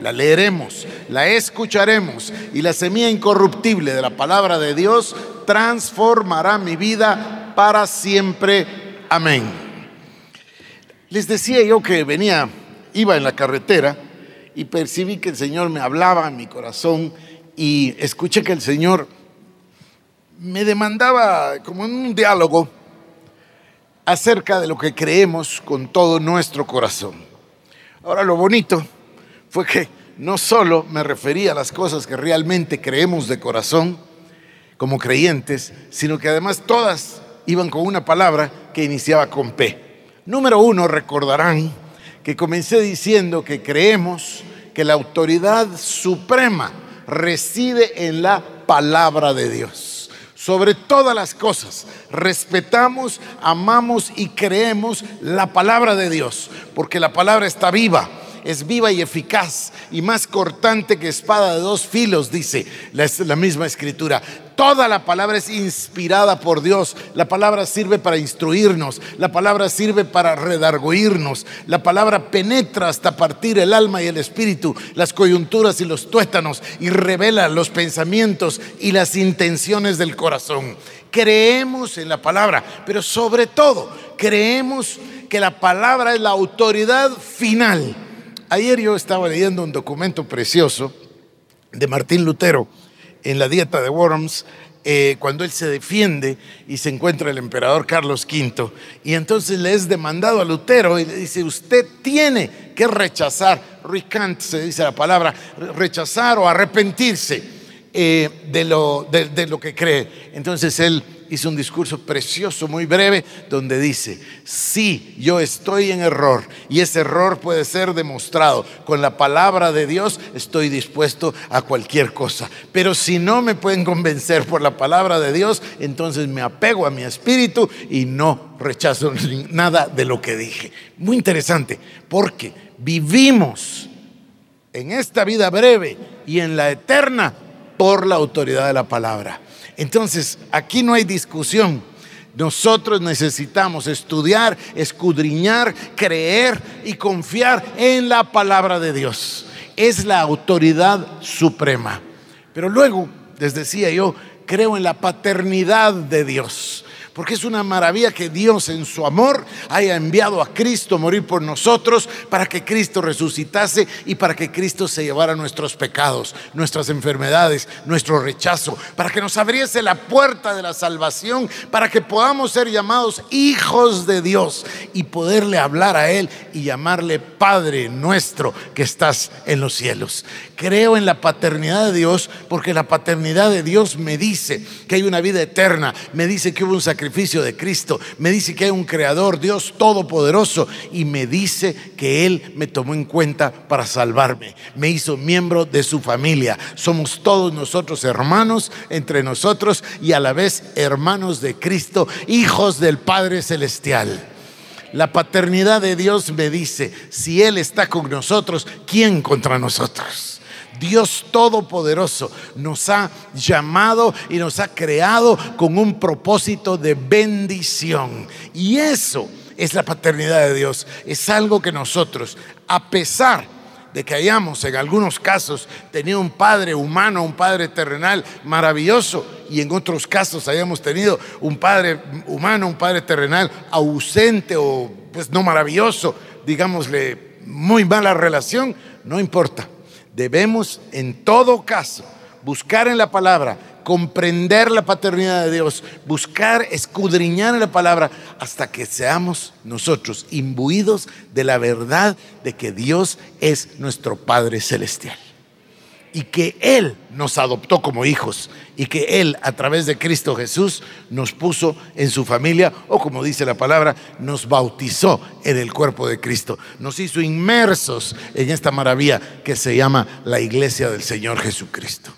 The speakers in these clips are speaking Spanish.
la leeremos, la escucharemos y la semilla incorruptible de la palabra de Dios transformará mi vida para siempre. Amén. Les decía yo que venía, iba en la carretera y percibí que el Señor me hablaba en mi corazón y escuché que el Señor me demandaba como un diálogo acerca de lo que creemos con todo nuestro corazón. Ahora lo bonito fue que no solo me refería a las cosas que realmente creemos de corazón como creyentes, sino que además todas iban con una palabra que iniciaba con P. Número uno, recordarán que comencé diciendo que creemos que la autoridad suprema reside en la palabra de Dios. Sobre todas las cosas, respetamos, amamos y creemos la palabra de Dios, porque la palabra está viva es viva y eficaz y más cortante que espada de dos filos, dice la, misma escritura. Toda la palabra es inspirada por Dios. La palabra sirve para instruirnos. La palabra sirve para redarguirnos. La palabra penetra hasta partir el alma y el espíritu, las coyunturas y los tuétanos y revela los pensamientos y las intenciones del corazón. Creemos en la palabra, pero sobre todo creemos que la palabra es la autoridad final Ayer yo estaba leyendo un documento precioso de Martín Lutero en la dieta de Worms, eh, cuando él se defiende y se encuentra el emperador Carlos V, y entonces le es demandado a Lutero y le dice, usted tiene que rechazar, recant se dice la palabra, rechazar o arrepentirse eh, de, lo, de lo que cree. Entonces él hizo un discurso precioso, muy breve, donde dice, sí, yo estoy en error y ese error puede ser demostrado con la palabra de Dios, estoy dispuesto a cualquier cosa. Pero si no me pueden convencer por la palabra de Dios, entonces me apego a mi espíritu y no rechazo nada de lo que dije. Muy interesante, porque vivimos en esta vida breve y en la eterna por la autoridad de la palabra. Entonces, aquí no hay discusión. Nosotros necesitamos estudiar, escudriñar, creer y confiar en la palabra de Dios. Es la autoridad suprema. Pero luego, les decía yo, creo en la paternidad de Dios. Porque es una maravilla que Dios en su amor haya enviado a Cristo a morir por nosotros para que Cristo resucitase y para que Cristo se llevara nuestros pecados, nuestras enfermedades, nuestro rechazo, para que nos abriese la puerta de la salvación, para que podamos ser llamados hijos de Dios y poderle hablar a Él y llamarle Padre nuestro que estás en los cielos. Creo en la paternidad de Dios porque la paternidad de Dios me dice que hay una vida eterna, me dice que hubo un sacrificio de Cristo. Me dice que hay un creador, Dios todopoderoso, y me dice que Él me tomó en cuenta para salvarme. Me hizo miembro de su familia. Somos todos nosotros hermanos entre nosotros y a la vez hermanos de Cristo, hijos del Padre Celestial. La paternidad de Dios me dice, si Él está con nosotros, ¿quién contra nosotros? Dios Todopoderoso nos ha llamado y nos ha creado con un propósito de bendición. Y eso es la paternidad de Dios. Es algo que nosotros, a pesar de que hayamos en algunos casos tenido un padre humano, un padre terrenal maravilloso, y en otros casos hayamos tenido un padre humano, un padre terrenal ausente o pues no maravilloso, digámosle muy mala relación, no importa Debemos en todo caso buscar en la palabra, comprender la paternidad de Dios, buscar escudriñar en la palabra hasta que seamos nosotros imbuidos de la verdad de que Dios es nuestro Padre Celestial y que Él nos adoptó como hijos y que Él a través de Cristo Jesús nos puso en su familia o como dice la palabra, nos bautizó en el cuerpo de Cristo, nos hizo inmersos en esta maravilla que se llama la iglesia del Señor Jesucristo.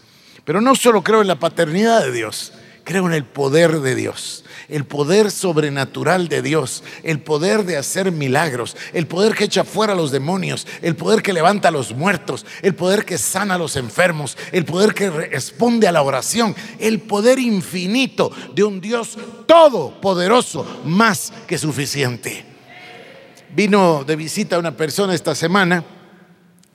Pero no solo creo en la paternidad de Dios, creo en el poder de Dios el poder sobrenatural de Dios, el poder de hacer milagros, el poder que echa fuera a los demonios, el poder que levanta a los muertos, el poder que sana a los enfermos, el poder que responde a la oración, el poder infinito de un Dios todopoderoso, más que suficiente. Vino de visita una persona esta semana.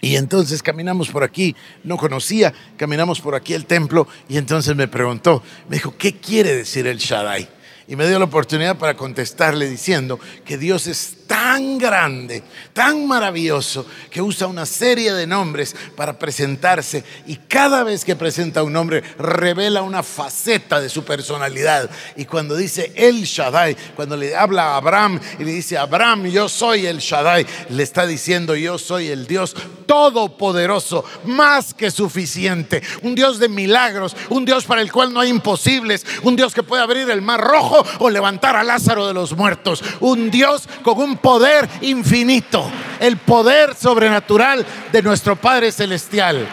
Y entonces caminamos por aquí, no conocía, caminamos por aquí el templo y entonces me preguntó, me dijo, ¿qué quiere decir el Shaddai? Y me dio la oportunidad para contestarle diciendo que Dios es tan grande, tan maravilloso, que usa una serie de nombres para presentarse y cada vez que presenta un nombre revela una faceta de su personalidad. Y cuando dice el Shaddai, cuando le habla a Abraham y le dice, Abraham, yo soy el Shaddai, le está diciendo, yo soy el Dios todopoderoso, más que suficiente, un Dios de milagros, un Dios para el cual no hay imposibles, un Dios que puede abrir el mar rojo o levantar a Lázaro de los muertos, un Dios con un poder infinito, el poder sobrenatural de nuestro Padre Celestial.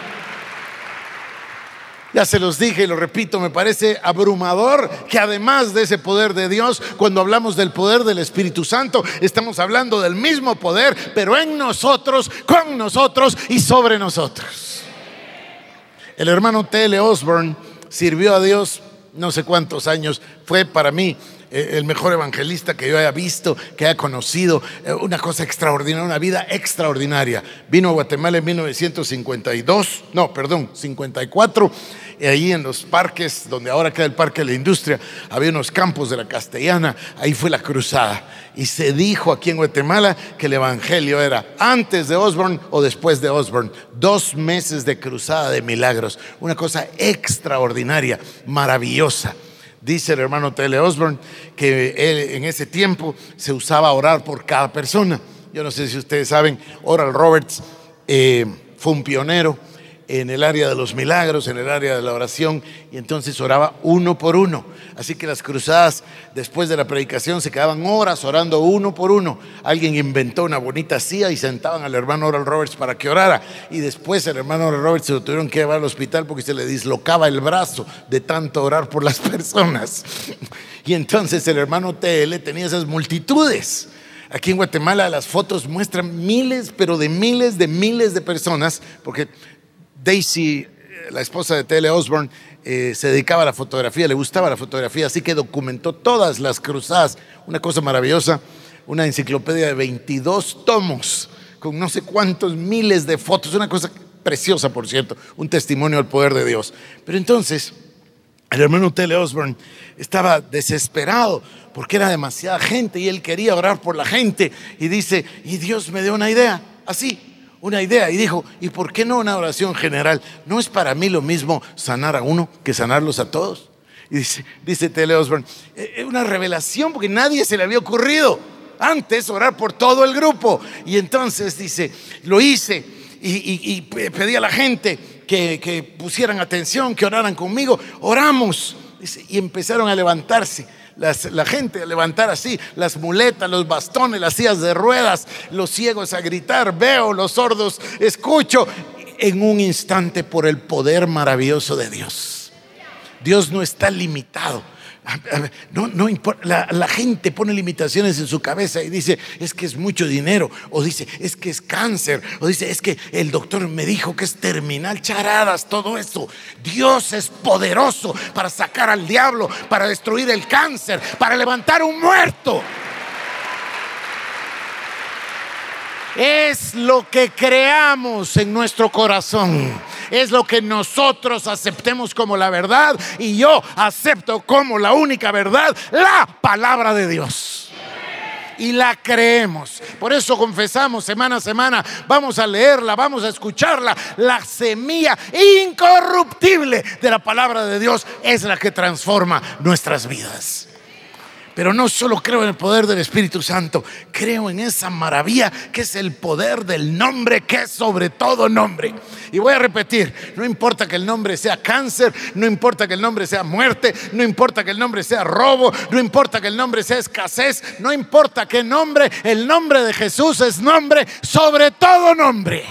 Ya se los dije y lo repito, me parece abrumador que además de ese poder de Dios, cuando hablamos del poder del Espíritu Santo, estamos hablando del mismo poder, pero en nosotros, con nosotros y sobre nosotros. El hermano T.L. Osborne sirvió a Dios no sé cuántos años, fue para mí el mejor evangelista que yo haya visto, que haya conocido, eh, una cosa extraordinaria, una vida extraordinaria. Vino a Guatemala en 1952, no, perdón, 54, y ahí en los parques, donde ahora queda el Parque de la Industria, había unos campos de la Castellana, ahí fue la cruzada. Y se dijo aquí en Guatemala que el Evangelio era antes de Osborne o después de Osborne. Dos meses de cruzada de milagros, una cosa extraordinaria, maravillosa. Dice el hermano T.L. Osborne que en ese tiempo se usaba orar por cada persona. Yo no sé si ustedes saben, Oral Roberts eh, fue un pionero en el área de los milagros, en el área de la oración, y entonces oraba uno por uno. Así que las cruzadas después de la predicación se quedaban horas orando uno por uno. Alguien inventó una bonita silla y sentaban al hermano Oral Roberts para que orara. Y después el hermano Oral Roberts se lo tuvieron que llevar al hospital porque se le dislocaba el brazo de tanto orar por las personas. Y entonces el hermano TL tenía esas multitudes. Aquí en Guatemala las fotos muestran miles, pero de miles de miles de personas, porque Daisy, la esposa de T.L. Osborne, eh, se dedicaba a la fotografía, le gustaba la fotografía, así que documentó todas las cruzadas. Una cosa maravillosa, una enciclopedia de 22 tomos, con no sé cuántos miles de fotos, una cosa preciosa, por cierto, un testimonio al poder de Dios. Pero entonces, el hermano T.L. Osborne estaba desesperado porque era demasiada gente y él quería orar por la gente. Y dice, y Dios me dio una idea, así, una idea y dijo, ¿y por qué no una oración general? ¿No es para mí lo mismo sanar a uno que sanarlos a todos? Y dice, dice Tele Osborne, es eh, eh, una revelación porque nadie se le había ocurrido antes orar por todo el grupo. Y entonces dice, lo hice y, pedí a la gente que, que, pusieran atención, que oraran conmigo. Oramos y empezaron a levantarse la gente a levantar así las muletas, los bastones, las sillas de ruedas, los ciegos a gritar, veo, los sordos escucho, en un instante por el poder maravilloso de Dios. Dios no está limitado. No, no importa, la, la, gente pone limitaciones en su cabeza y dice, es que es mucho dinero, o dice, es que es cáncer, o dice, es que el doctor me dijo que es terminal, charadas, todo eso. Dios es poderoso para sacar al diablo, para destruir el cáncer, para levantar un muerto. Es lo que creamos en nuestro corazón es lo que nosotros aceptemos como la verdad y yo acepto como la única verdad la palabra de Dios y la creemos. Por eso confesamos semana a semana, vamos a leerla, vamos a escucharla. La semilla incorruptible de la palabra de Dios es la que transforma nuestras vidas. Pero no solo creo en el poder del Espíritu Santo, creo en esa maravilla que es el poder del nombre que es sobre todo nombre. Y voy a repetir, no importa que el nombre sea cáncer, no importa que el nombre sea muerte, no importa que el nombre sea robo, no importa que el nombre sea escasez, no importa qué nombre, el nombre de Jesús es nombre sobre todo nombre.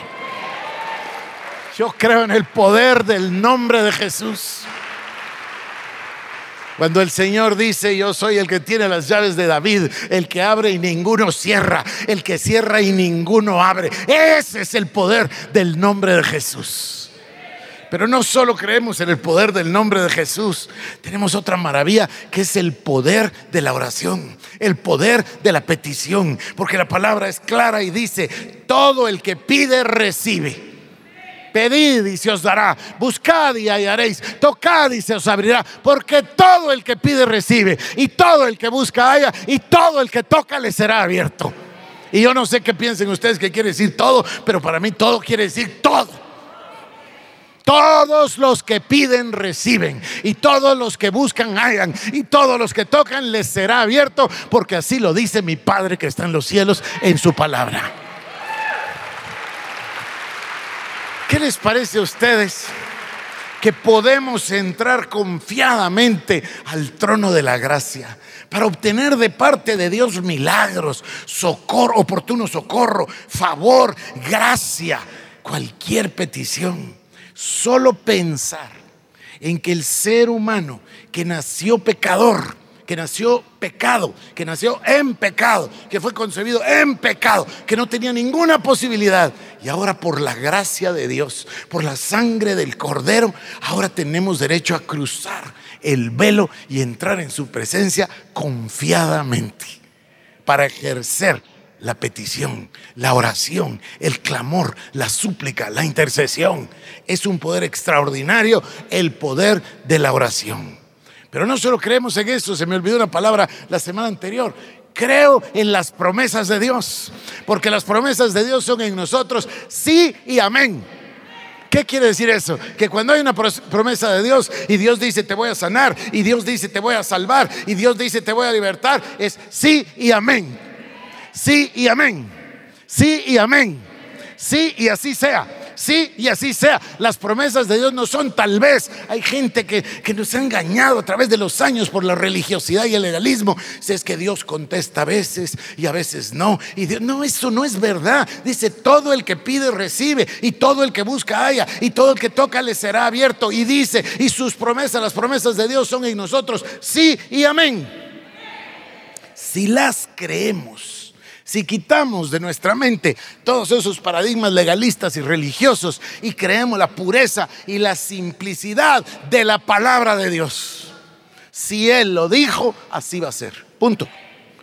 Yo creo en el poder del nombre de Jesús. Cuando el Señor dice, yo soy el que tiene las llaves de David, el que abre y ninguno cierra, el que cierra y ninguno abre. Ese es el poder del nombre de Jesús. Pero no solo creemos en el poder del nombre de Jesús, tenemos otra maravilla que es el poder de la oración, el poder de la petición, porque la palabra es clara y dice, todo el que pide recibe. Pedid y se os dará, buscad y hallaréis, tocad y se os abrirá, porque todo el que pide recibe, y todo el que busca halla, y todo el que toca le será abierto. Y yo no sé qué piensen ustedes que quiere decir todo, pero para mí todo quiere decir todo. Todos los que piden reciben y todos los que buscan hallan y todos los que tocan les será abierto porque así lo dice mi Padre que está en los cielos en su palabra. ¿Qué les parece a ustedes que podemos entrar confiadamente al trono de la gracia para obtener de parte de Dios milagros, socorro, oportuno socorro, favor, gracia, cualquier petición? Solo pensar en que el ser humano que nació pecador, que nació pecado, que nació en pecado, que fue concebido en pecado, que no tenía ninguna posibilidad. Y ahora por la gracia de Dios, por la sangre del cordero, ahora tenemos derecho a cruzar el velo y entrar en su presencia confiadamente para ejercer la petición, la oración, el clamor, la súplica, la intercesión. Es un poder extraordinario el poder de la oración. Pero no solo creemos en eso, se me olvidó una palabra la semana anterior. Creo en las promesas de Dios, porque las promesas de Dios son en nosotros sí y amén. ¿Qué quiere decir eso? Que cuando hay una promesa de Dios y Dios dice te voy a sanar y Dios dice te voy a salvar y Dios dice te voy a libertar, es sí y amén. Sí y amén. Sí y amén. Sí y así sea. Sí, y así sea. Las promesas de Dios no son tal vez. Hay gente que, nos ha engañado a través de los años por la religiosidad y el legalismo. Si es que Dios contesta a veces y a veces no. Y Dios, no, eso no es verdad. Dice, todo el que pide recibe y todo el que busca haya y todo el que toca le será abierto. Y dice, y sus promesas, las promesas de Dios son en nosotros. Sí y amén. Si las creemos si quitamos de nuestra mente todos esos paradigmas legalistas y religiosos y creemos la pureza y la simplicidad de la palabra de Dios. Si Él lo dijo, así va a ser. Punto.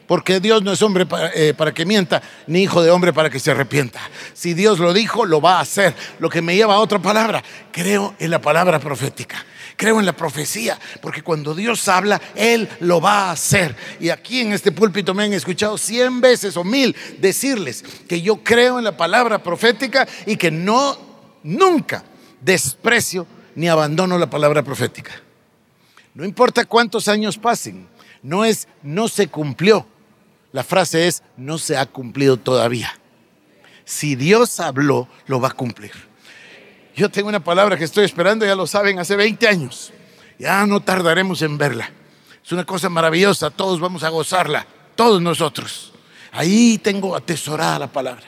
Porque Dios no es hombre para, eh, para, que mienta, ni hijo de hombre para que se arrepienta. Si Dios lo dijo, lo va a hacer. Lo que me lleva a otra palabra. Creo en la palabra profética. Creo en la profecía, porque cuando Dios habla, Él lo va a hacer. Y aquí en este púlpito me han escuchado cien veces o mil decirles que yo creo en la palabra profética y que no, nunca desprecio ni abandono la palabra profética. No importa cuántos años pasen, no es no se cumplió. La frase es no se ha cumplido todavía. Si Dios habló, lo va a cumplir. Yo tengo una palabra que estoy esperando, ya lo saben, hace 20 años. Ya no tardaremos en verla. Es una cosa maravillosa, todos vamos a gozarla, todos nosotros. Ahí tengo atesorada la palabra.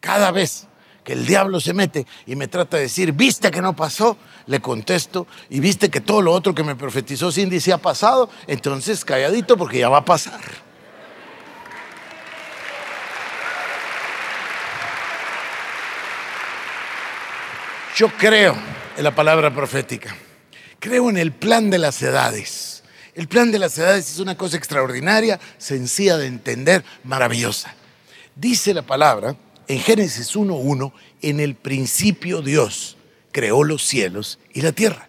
Cada vez que el diablo se mete y me trata de decir, viste que no pasó, le contesto, y viste que todo lo otro que me profetizó Cindy se ha pasado, entonces calladito porque ya va a pasar. Yo creo en la palabra profética. Creo en el plan de las edades. El plan de las edades es una cosa extraordinaria, sencilla de entender, maravillosa. Dice la palabra en Génesis 1.1, en el principio Dios creó los cielos y la tierra.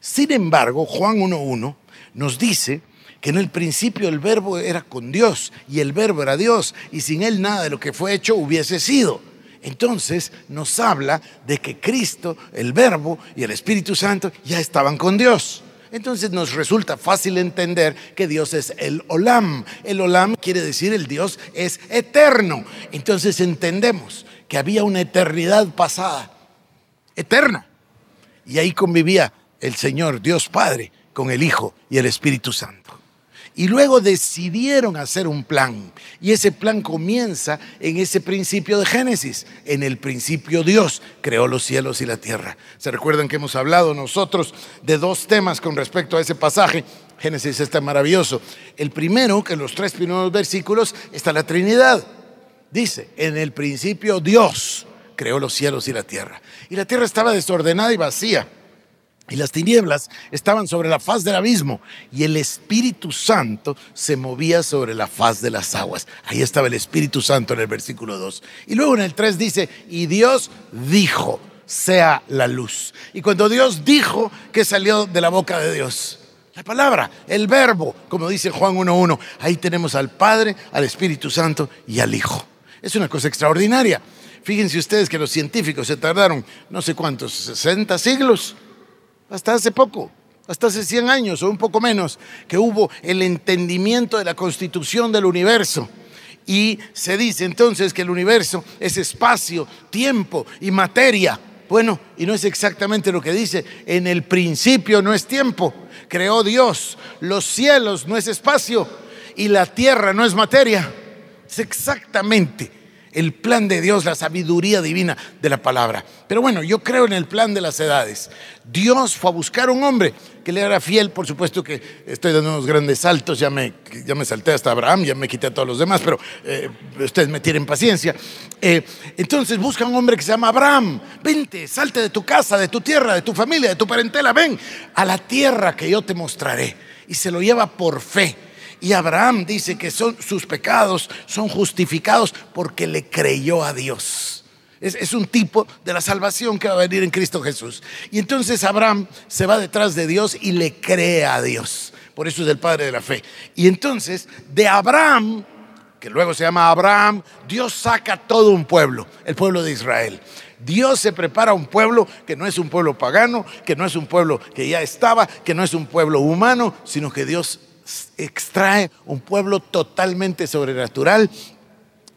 Sin embargo, Juan 1.1 nos dice que en el principio el verbo era con Dios y el verbo era Dios y sin él nada de lo que fue hecho hubiese sido entonces nos habla de que Cristo, el Verbo y el Espíritu Santo ya estaban con Dios. Entonces nos resulta fácil entender que Dios es el Olam. El Olam quiere decir el Dios es eterno. Entonces entendemos que había una eternidad pasada, eterna. Y ahí convivía el Señor, Dios Padre, con el Hijo y el Espíritu Santo. Y luego decidieron hacer un plan. Y ese plan comienza en ese principio de Génesis. En el principio Dios creó los cielos y la tierra. ¿Se recuerdan que hemos hablado nosotros de dos temas con respecto a ese pasaje? Génesis está maravilloso. El primero, que en los tres primeros versículos está la Trinidad. Dice, en el principio Dios creó los cielos y la tierra. Y la tierra estaba desordenada y vacía y las tinieblas estaban sobre la faz del abismo y el Espíritu Santo se movía sobre la faz de las aguas. Ahí estaba el Espíritu Santo en el versículo 2. Y luego en el 3 dice, y Dios dijo, sea la luz. Y cuando Dios dijo, que salió de la boca de Dios? La palabra, el verbo, como dice Juan 1.1. Ahí tenemos al Padre, al Espíritu Santo y al Hijo. Es una cosa extraordinaria. Fíjense ustedes que los científicos se tardaron no sé cuántos, 60 siglos hasta hace poco, hasta hace 100 años o un poco menos, que hubo el entendimiento de la constitución del universo. Y se dice entonces que el universo es espacio, tiempo y materia. Bueno, y no es exactamente lo que dice. En el principio no es tiempo. Creó Dios. Los cielos no es espacio. Y la tierra no es materia. Es exactamente el plan de Dios, la sabiduría divina de la palabra. Pero bueno, yo creo en el plan de las edades. Dios fue a buscar un hombre que le era fiel, por supuesto que estoy dando unos grandes saltos, ya me, ya me salté hasta Abraham, ya me quité a todos los demás, pero eh, ustedes me tienen paciencia. Eh, entonces busca un hombre que se llama Abraham, vente, salte de tu casa, de tu tierra, de tu familia, de tu parentela, ven a la tierra que yo te mostraré. Y se lo lleva por fe y Abraham dice que son, sus pecados son justificados porque le creyó a Dios. Es, un tipo de la salvación que va a venir en Cristo Jesús. Y entonces Abraham se va detrás de Dios y le cree a Dios. Por eso es el padre de la fe. Y entonces de Abraham, que luego se llama Abraham, Dios saca todo un pueblo, el pueblo de Israel. Dios se prepara un pueblo que no es un pueblo pagano, que no es un pueblo que ya estaba, que no es un pueblo humano, sino que Dios extrae un pueblo totalmente sobrenatural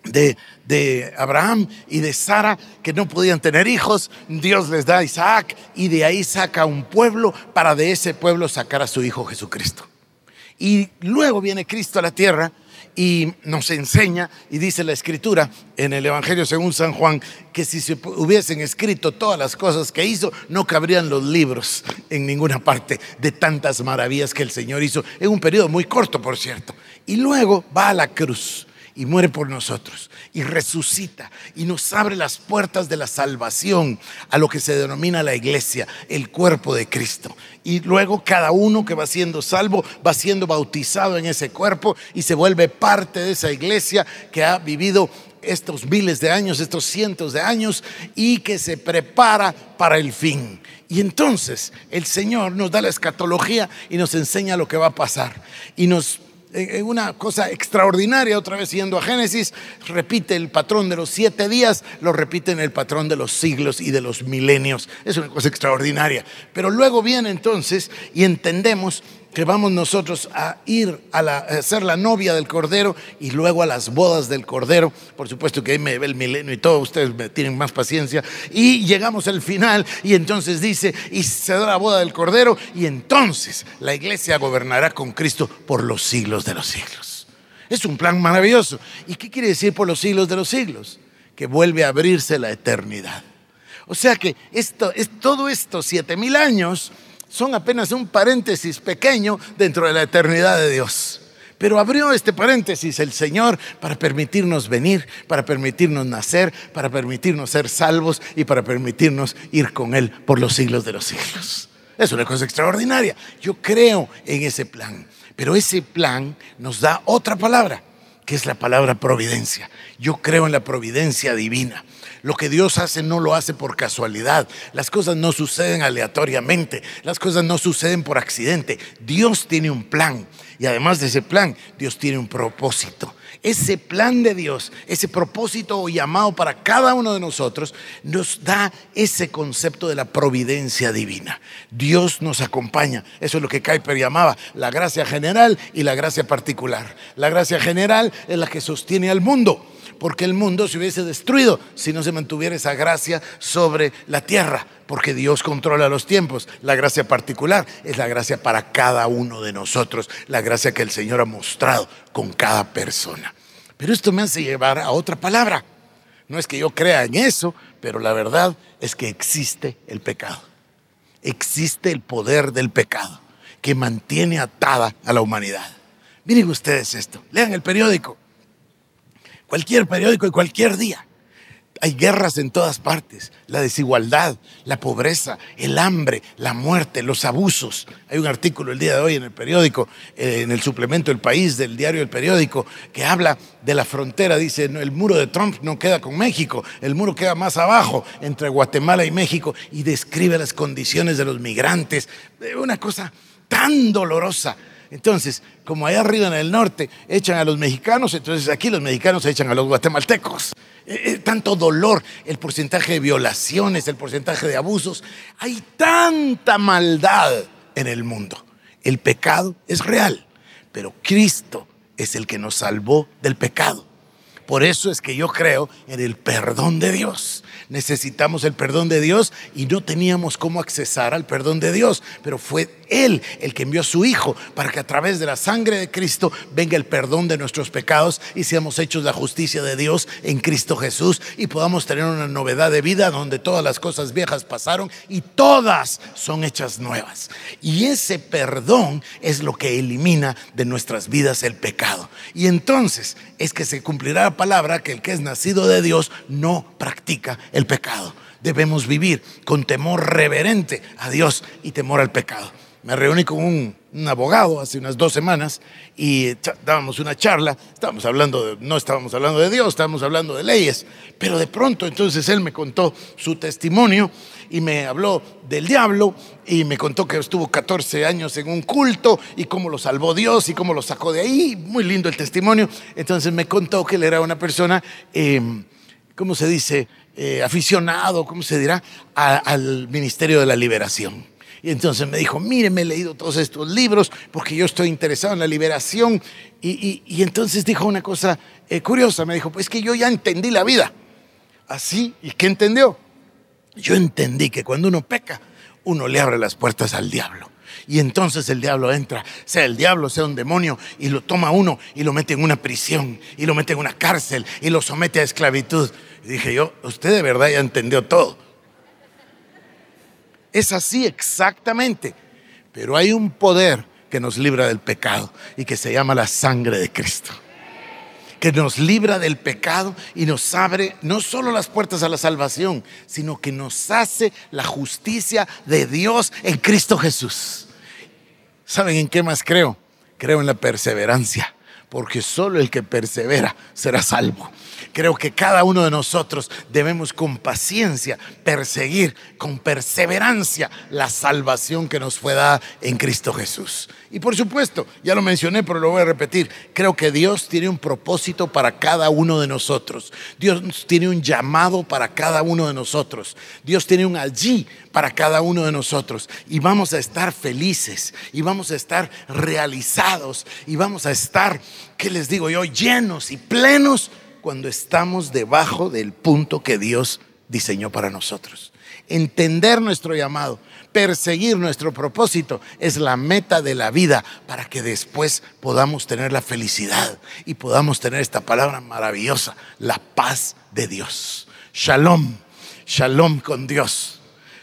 de, de, Abraham y de Sara que no podían tener hijos, Dios les da a Isaac y de ahí saca un pueblo para de ese pueblo sacar a su hijo Jesucristo. Y luego viene Cristo a la tierra y nos enseña, y dice la escritura en el Evangelio según San Juan, que si se hubiesen escrito todas las cosas que hizo, no cabrían los libros en ninguna parte de tantas maravillas que el Señor hizo, en un periodo muy corto, por cierto. Y luego va a la cruz y muere por nosotros y resucita y nos abre las puertas de la salvación a lo que se denomina la iglesia, el cuerpo de Cristo. Y luego cada uno que va siendo salvo va siendo bautizado en ese cuerpo y se vuelve parte de esa iglesia que ha vivido estos miles de años, estos cientos de años y que se prepara para el fin. Y entonces el Señor nos da la escatología y nos enseña lo que va a pasar y nos en una cosa extraordinaria, otra vez yendo a Génesis, repite el patrón de los siete días, lo repite en el patrón de los siglos y de los milenios. Es una cosa extraordinaria. Pero luego viene entonces y entendemos que vamos nosotros a ir a, ser la novia del Cordero y luego a las bodas del Cordero. Por supuesto que ahí me ve el milenio y todos ustedes me tienen más paciencia. Y llegamos al final y entonces dice, y se da la boda del Cordero y entonces la iglesia gobernará con Cristo por los siglos de los siglos. Es un plan maravilloso. ¿Y qué quiere decir por los siglos de los siglos? Que vuelve a abrirse la eternidad. O sea que esto, es, todo esto, siete mil años, son apenas un paréntesis pequeño dentro de la eternidad de Dios. Pero abrió este paréntesis el Señor para permitirnos venir, para permitirnos nacer, para permitirnos ser salvos y para permitirnos ir con Él por los siglos de los siglos. Es una cosa extraordinaria. Yo creo en ese plan. Pero ese plan nos da otra palabra, que es la palabra providencia. Yo creo en la providencia divina. Lo que Dios hace no lo hace por casualidad. Las cosas no suceden aleatoriamente. Las cosas no suceden por accidente. Dios tiene un plan. Y además de ese plan, Dios tiene un propósito. Ese plan de Dios, ese propósito o llamado para cada uno de nosotros, nos da ese concepto de la providencia divina. Dios nos acompaña. Eso es lo que Kuyper llamaba la gracia general y la gracia particular. La gracia general es la que sostiene al mundo porque el mundo se hubiese destruido si no se mantuviera esa gracia sobre la tierra, porque Dios controla los tiempos. La gracia particular es la gracia para cada uno de nosotros, la gracia que el Señor ha mostrado con cada persona. Pero esto me hace llevar a otra palabra. No es que yo crea en eso, pero la verdad es que existe el pecado. Existe el poder del pecado que mantiene atada a la humanidad. Miren ustedes esto, lean el periódico, cualquier periódico y cualquier día. Hay guerras en todas partes, la desigualdad, la pobreza, el hambre, la muerte, los abusos. Hay un artículo el día de hoy en el periódico, eh, en el suplemento El País del diario El Periódico, que habla de la frontera. Dice, el muro de Trump no queda con México, el muro queda más abajo, entre Guatemala y México, y describe las condiciones de los migrantes. Eh, una cosa tan dolorosa. Entonces, como allá arriba en el norte echan a los mexicanos, entonces aquí los mexicanos echan a los guatemaltecos. Eh, eh, tanto dolor, el porcentaje de violaciones, el porcentaje de abusos. Hay tanta maldad en el mundo. El pecado es real, pero Cristo es el que nos salvó del pecado. Por eso es que yo creo en el perdón de Dios necesitamos el perdón de Dios y no teníamos cómo accesar al perdón de Dios, pero fue Él el que envió a su Hijo para que a través de la sangre de Cristo venga el perdón de nuestros pecados y seamos hechos la justicia de Dios en Cristo Jesús y podamos tener una novedad de vida donde todas las cosas viejas pasaron y todas son hechas nuevas. Y ese perdón es lo que elimina de nuestras vidas el pecado. Y entonces es que se cumplirá la palabra que el que es nacido de Dios no practica el pecado. Debemos vivir con temor reverente a Dios y temor al pecado. Me reuní con un, abogado hace unas dos semanas y dábamos una charla, estábamos hablando de, no estábamos hablando de Dios, estábamos hablando de leyes, pero de pronto entonces él me contó su testimonio y me habló del diablo y me contó que estuvo 14 años en un culto y cómo lo salvó Dios y cómo lo sacó de ahí. Muy lindo el testimonio. Entonces me contó que él era una persona, eh, ¿cómo se dice? Eh, aficionado, ¿cómo se dirá?, al Ministerio de la Liberación. Y entonces me dijo, mire, me he leído todos estos libros porque yo estoy interesado en la liberación. Y, entonces dijo una cosa eh, curiosa, me dijo, pues que yo ya entendí la vida. Así, ¿y qué entendió? Yo entendí que cuando uno peca, uno le abre las puertas al diablo. Y entonces el diablo entra, sea el diablo, sea un demonio, y lo toma uno y lo mete en una prisión, y lo mete en una cárcel, y lo somete a esclavitud. Dije yo, usted de verdad ya entendió todo. Es así exactamente. Pero hay un poder que nos libra del pecado y que se llama la sangre de Cristo. Que nos libra del pecado y nos abre no solo las puertas a la salvación, sino que nos hace la justicia de Dios en Cristo Jesús. ¿Saben en qué más creo? Creo en la perseverancia, porque solo el que persevera será salvo. Creo que cada uno de nosotros debemos con paciencia perseguir, con perseverancia, la salvación que nos fue dada en Cristo Jesús. Y por supuesto, ya lo mencioné, pero lo voy a repetir, creo que Dios tiene un propósito para cada uno de nosotros. Dios tiene un llamado para cada uno de nosotros. Dios tiene un allí para cada uno de nosotros. Y vamos a estar felices, y vamos a estar realizados, y vamos a estar, ¿qué les digo yo?, llenos y plenos cuando estamos debajo del punto que Dios diseñó para nosotros. Entender nuestro llamado, perseguir nuestro propósito es la meta de la vida para que después podamos tener la felicidad y podamos tener esta palabra maravillosa, la paz de Dios. Shalom, shalom con Dios,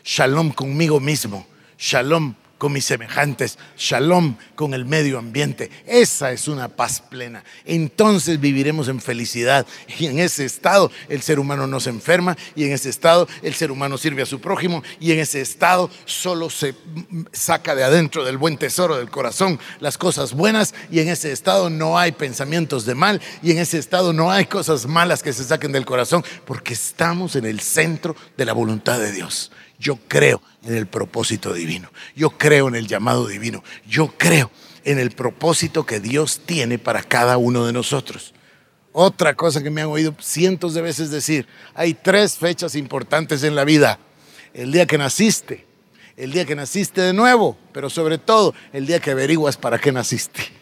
shalom conmigo mismo, shalom con mis semejantes, shalom con el medio ambiente. Esa es una paz plena. Entonces viviremos en felicidad. Y en ese estado el ser humano no se enferma. Y en ese estado el ser humano sirve a su prójimo. Y en ese estado solo se saca de adentro del buen tesoro del corazón las cosas buenas. Y en ese estado no hay pensamientos de mal. Y en ese estado no hay cosas malas que se saquen del corazón porque estamos en el centro de la voluntad de Dios. Yo creo en el propósito divino. Yo creo en el llamado divino. Yo creo en el propósito que Dios tiene para cada uno de nosotros. Otra cosa que me han oído cientos de veces decir, hay tres fechas importantes en la vida. El día que naciste, el día que naciste de nuevo, pero sobre todo el día que averiguas para qué naciste.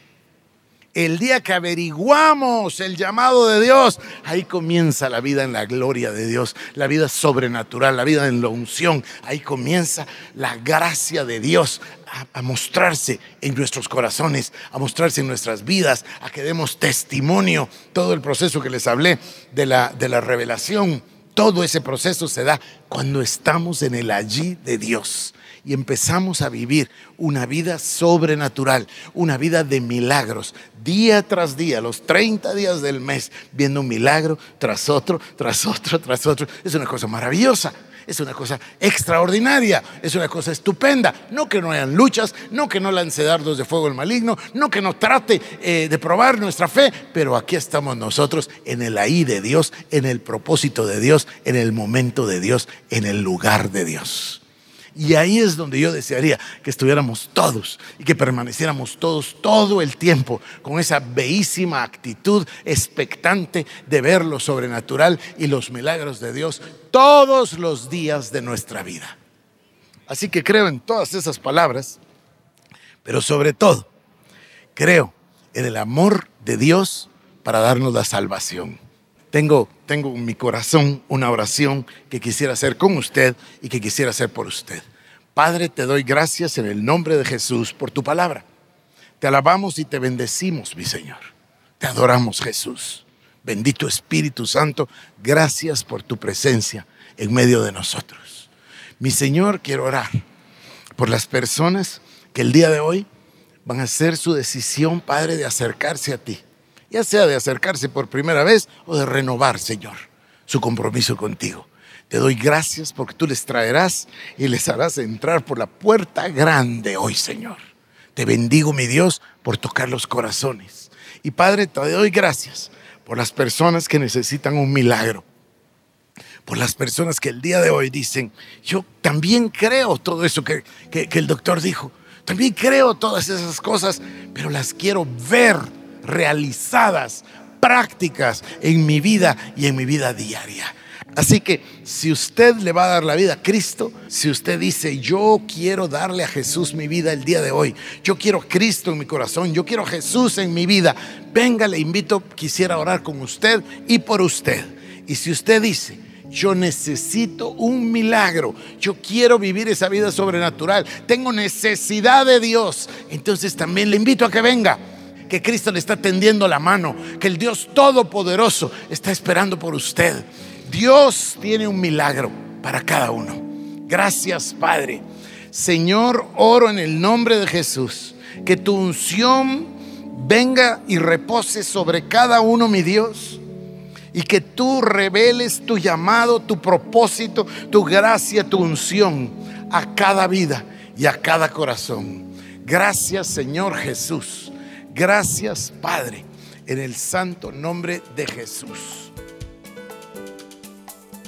El día que averiguamos el llamado de Dios, ahí comienza la vida en la gloria de Dios, la vida sobrenatural, la vida en la unción. Ahí comienza la gracia de Dios a, mostrarse en nuestros corazones, a mostrarse en nuestras vidas, a que demos testimonio. Todo el proceso que les hablé de la, de la revelación, todo ese proceso se da cuando estamos en el allí de Dios y empezamos a vivir una vida sobrenatural, una vida de milagros, día tras día, los 30 días del mes, viendo un milagro tras otro, tras otro, tras otro. Es una cosa maravillosa. Es una cosa extraordinaria, es una cosa estupenda. No que no hayan luchas, no que no lance dardos de fuego el maligno, no que no trate eh, de probar nuestra fe, pero aquí estamos nosotros en el ahí de Dios, en el propósito de Dios, en el momento de Dios, en el lugar de Dios. Y ahí es donde yo desearía que estuviéramos todos y que permaneciéramos todos todo el tiempo con esa bellísima actitud expectante de ver lo sobrenatural y los milagros de Dios todos los días de nuestra vida. Así que creo en todas esas palabras, pero sobre todo creo en el amor de Dios para darnos la salvación. Tengo, tengo en mi corazón una oración que quisiera hacer con usted y que quisiera hacer por usted. Padre, te doy gracias en el nombre de Jesús por tu palabra. Te alabamos y te bendecimos, mi Señor. Te adoramos, Jesús. Bendito Espíritu Santo, gracias por tu presencia en medio de nosotros. Mi Señor, quiero orar por las personas que el día de hoy van a hacer su decisión, Padre, de acercarse a ti ya sea de acercarse por primera vez o de renovar, Señor, su compromiso contigo. Te doy gracias porque tú les traerás y les harás entrar por la puerta grande hoy, Señor. Te bendigo, mi Dios, por tocar los corazones. Y Padre, te doy gracias por las personas que necesitan un milagro. Por las personas que el día de hoy dicen, yo también creo todo eso que, que el doctor dijo. También creo todas esas cosas, pero las quiero ver realizadas, prácticas en mi vida y en mi vida diaria. Así que si usted le va a dar la vida a Cristo, si usted dice, yo quiero darle a Jesús mi vida el día de hoy, yo quiero a Cristo en mi corazón, yo quiero a Jesús en mi vida, venga, le invito, quisiera orar con usted y por usted. Y si usted dice, yo necesito un milagro, yo quiero vivir esa vida sobrenatural, tengo necesidad de Dios, entonces también le invito a que venga que Cristo le está tendiendo la mano, que el Dios Todopoderoso está esperando por usted. Dios tiene un milagro para cada uno. Gracias, Padre. Señor, oro en el nombre de Jesús, que tu unción venga y repose sobre cada uno, mi Dios, y que tú reveles tu llamado, tu propósito, tu gracia, tu unción a cada vida y a cada corazón. Gracias, Señor Jesús. Gracias, Padre, en el santo nombre de Jesús.